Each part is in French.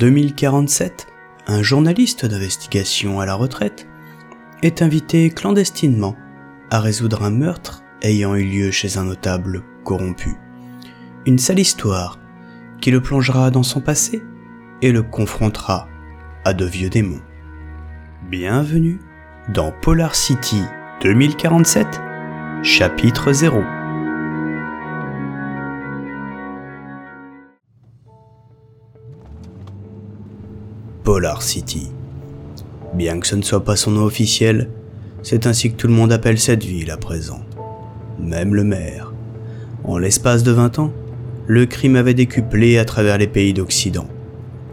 2047, un journaliste d'investigation à la retraite est invité clandestinement à résoudre un meurtre ayant eu lieu chez un notable corrompu. Une sale histoire qui le plongera dans son passé et le confrontera à de vieux démons. Bienvenue dans Polar City 2047, chapitre 0. Polar City. Bien que ce ne soit pas son nom officiel, c'est ainsi que tout le monde appelle cette ville à présent. Même le maire. En l'espace de 20 ans, le crime avait décuplé à travers les pays d'Occident.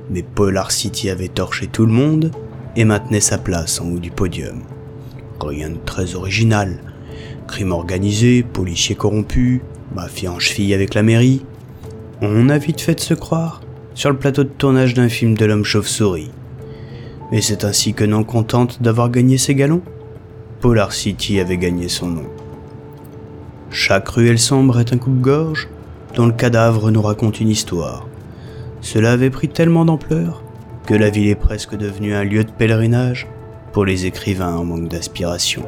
Mais Polar City avait torché tout le monde et maintenait sa place en haut du podium. Rien de très original. Crime organisé, policiers corrompus, mafia en cheville avec la mairie. On a vite fait de se croire sur le plateau de tournage d'un film de l'homme chauve-souris. Et c'est ainsi que non contente d'avoir gagné ses galons, Polar City avait gagné son nom. Chaque ruelle sombre est un coupe-gorge dont le cadavre nous raconte une histoire. Cela avait pris tellement d'ampleur que la ville est presque devenue un lieu de pèlerinage pour les écrivains en manque d'aspiration.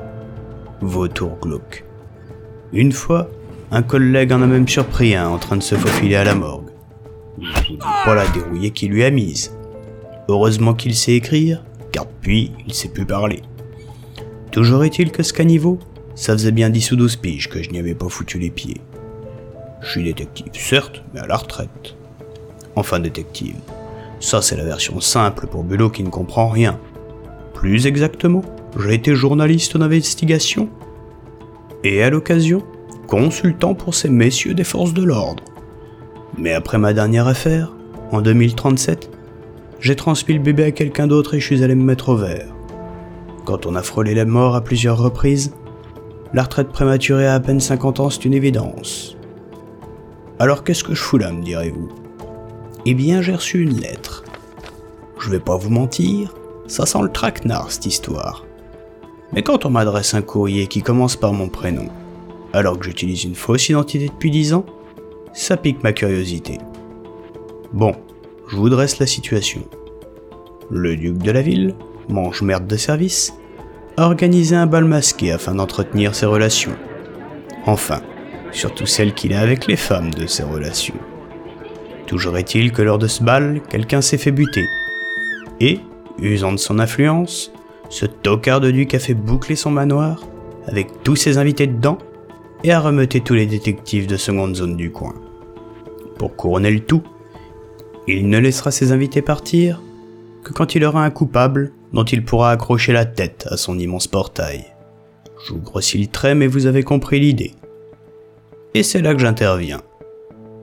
Vautour glauque. Une fois, un collègue en a même surpris un en train de se faufiler à la morgue. Pas la dérouillée qu'il lui a mise. Heureusement qu'il sait écrire, car depuis, il sait plus parler. Toujours est-il que ce caniveau, ça faisait bien 10 ou 12 piges que je n'y avais pas foutu les pieds. Je suis détective, certes, mais à la retraite. Enfin détective. Ça c'est la version simple pour Bulot qui ne comprend rien. Plus exactement, j'ai été journaliste d'investigation. Et à l'occasion, consultant pour ces messieurs des forces de l'ordre. Mais après ma dernière affaire, en 2037, j'ai transmis le bébé à quelqu'un d'autre et je suis allé me mettre au vert. Quand on a frôlé la mort à plusieurs reprises, la retraite prématurée à à peine 50 ans, c'est une évidence. Alors qu'est-ce que je fous là, me direz-vous? Eh bien, j'ai reçu une lettre. Je vais pas vous mentir, ça sent le traquenard cette histoire. Mais quand on m'adresse un courrier qui commence par mon prénom, alors que j'utilise une fausse identité depuis 10 ans, ça pique ma curiosité. Bon, je vous dresse la situation. Le duc de la ville, mange merde de service, a organisé un bal masqué afin d'entretenir ses relations. Enfin, surtout celles qu'il a avec les femmes de ses relations. Toujours est-il que lors de ce bal, quelqu'un s'est fait buter. Et, usant de son influence, ce tocard de duc a fait boucler son manoir, avec tous ses invités dedans, et a remeté tous les détectives de seconde zone du coin. Pour couronner le tout, il ne laissera ses invités partir que quand il aura un coupable dont il pourra accrocher la tête à son immense portail. Je vous grossis le trait, mais vous avez compris l'idée. Et c'est là que j'interviens.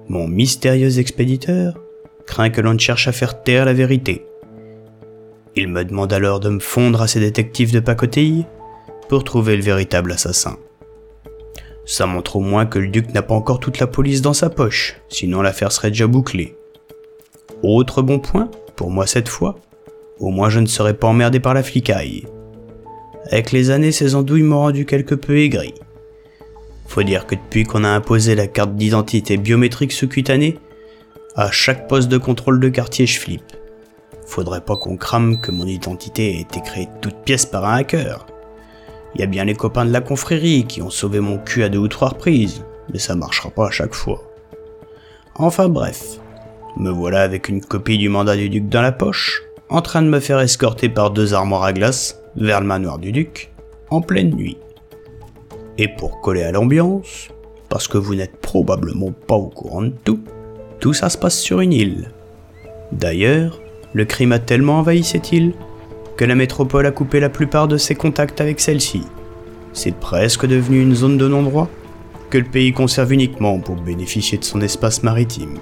Mon mystérieux expéditeur craint que l'on ne cherche à faire taire la vérité. Il me demande alors de me fondre à ses détectives de pacotille pour trouver le véritable assassin. Ça montre au moins que le duc n'a pas encore toute la police dans sa poche, sinon l'affaire serait déjà bouclée. Autre bon point, pour moi cette fois, au moins je ne serai pas emmerdé par la flicaille. Avec les années, ces andouilles m'ont rendu quelque peu aigri. Faut dire que depuis qu'on a imposé la carte d'identité biométrique sous-cutanée, à chaque poste de contrôle de quartier je flippe. Faudrait pas qu'on crame que mon identité ait été créée toute pièce par un hacker. Il y a bien les copains de la confrérie qui ont sauvé mon cul à deux ou trois reprises, mais ça marchera pas à chaque fois. Enfin bref, me voilà avec une copie du mandat du duc dans la poche, en train de me faire escorter par deux armoires à glace vers le manoir du duc, en pleine nuit. Et pour coller à l'ambiance, parce que vous n'êtes probablement pas au courant de tout, tout ça se passe sur une île. D'ailleurs, le crime a tellement envahi cette île que la métropole a coupé la plupart de ses contacts avec celle-ci. C'est presque devenu une zone de non-droit que le pays conserve uniquement pour bénéficier de son espace maritime.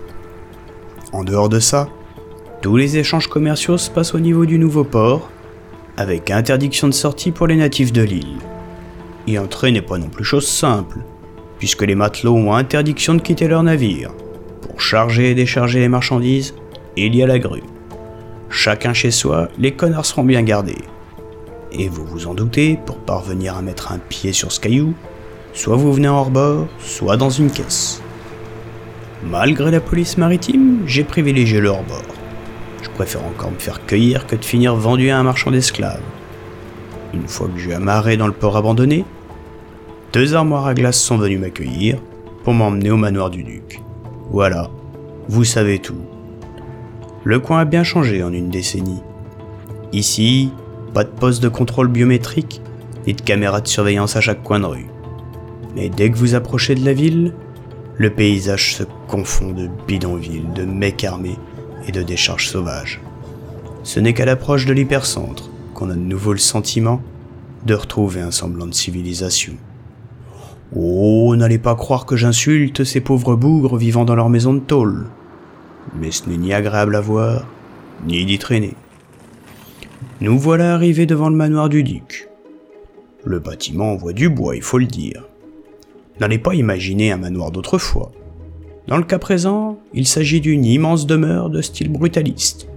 En dehors de ça, tous les échanges commerciaux se passent au niveau du nouveau port, avec interdiction de sortie pour les natifs de l'île. Y entrer n'est pas non plus chose simple, puisque les matelots ont interdiction de quitter leur navire. Pour charger et décharger les marchandises, il y a la grue. Chacun chez soi, les connards seront bien gardés. Et vous vous en doutez, pour parvenir à mettre un pied sur ce caillou, soit vous venez hors bord, soit dans une caisse. Malgré la police maritime, j'ai privilégié le hors bord. Je préfère encore me faire cueillir que de finir vendu à un marchand d'esclaves. Une fois que j'ai amarré dans le port abandonné, deux armoires à glace sont venues m'accueillir pour m'emmener au manoir du duc. Voilà, vous savez tout. Le coin a bien changé en une décennie. Ici, pas de poste de contrôle biométrique et de caméras de surveillance à chaque coin de rue. Mais dès que vous approchez de la ville, le paysage se confond de bidonvilles, de mecs armés et de décharges sauvages. Ce n'est qu'à l'approche de l'hypercentre qu'on a de nouveau le sentiment de retrouver un semblant de civilisation. Oh, n'allez pas croire que j'insulte ces pauvres bougres vivant dans leur maison de tôle. Mais ce n'est ni agréable à voir, ni d'y traîner. Nous voilà arrivés devant le manoir du duc. Le bâtiment envoie du bois, il faut le dire. N'allez pas imaginer un manoir d'autrefois. Dans le cas présent, il s'agit d'une immense demeure de style brutaliste.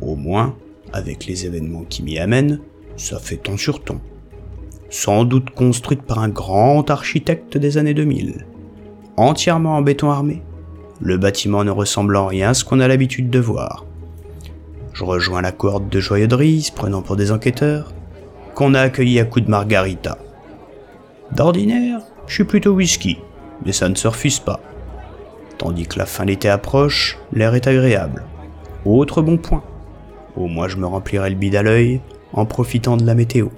Au moins, avec les événements qui m'y amènent, ça fait ton sur ton. Sans doute construite par un grand architecte des années 2000. Entièrement en béton armé, le bâtiment ne ressemble en rien à ce qu'on a l'habitude de voir. Je rejoins la cohorte de joyeux prenant pour des enquêteurs, qu'on a accueillis à coups de margarita. D'ordinaire, je suis plutôt whisky, mais ça ne se refuse pas. Tandis que la fin d'été approche, l'air est agréable. Autre bon point. Au moins je me remplirai le bide à l'œil en profitant de la météo.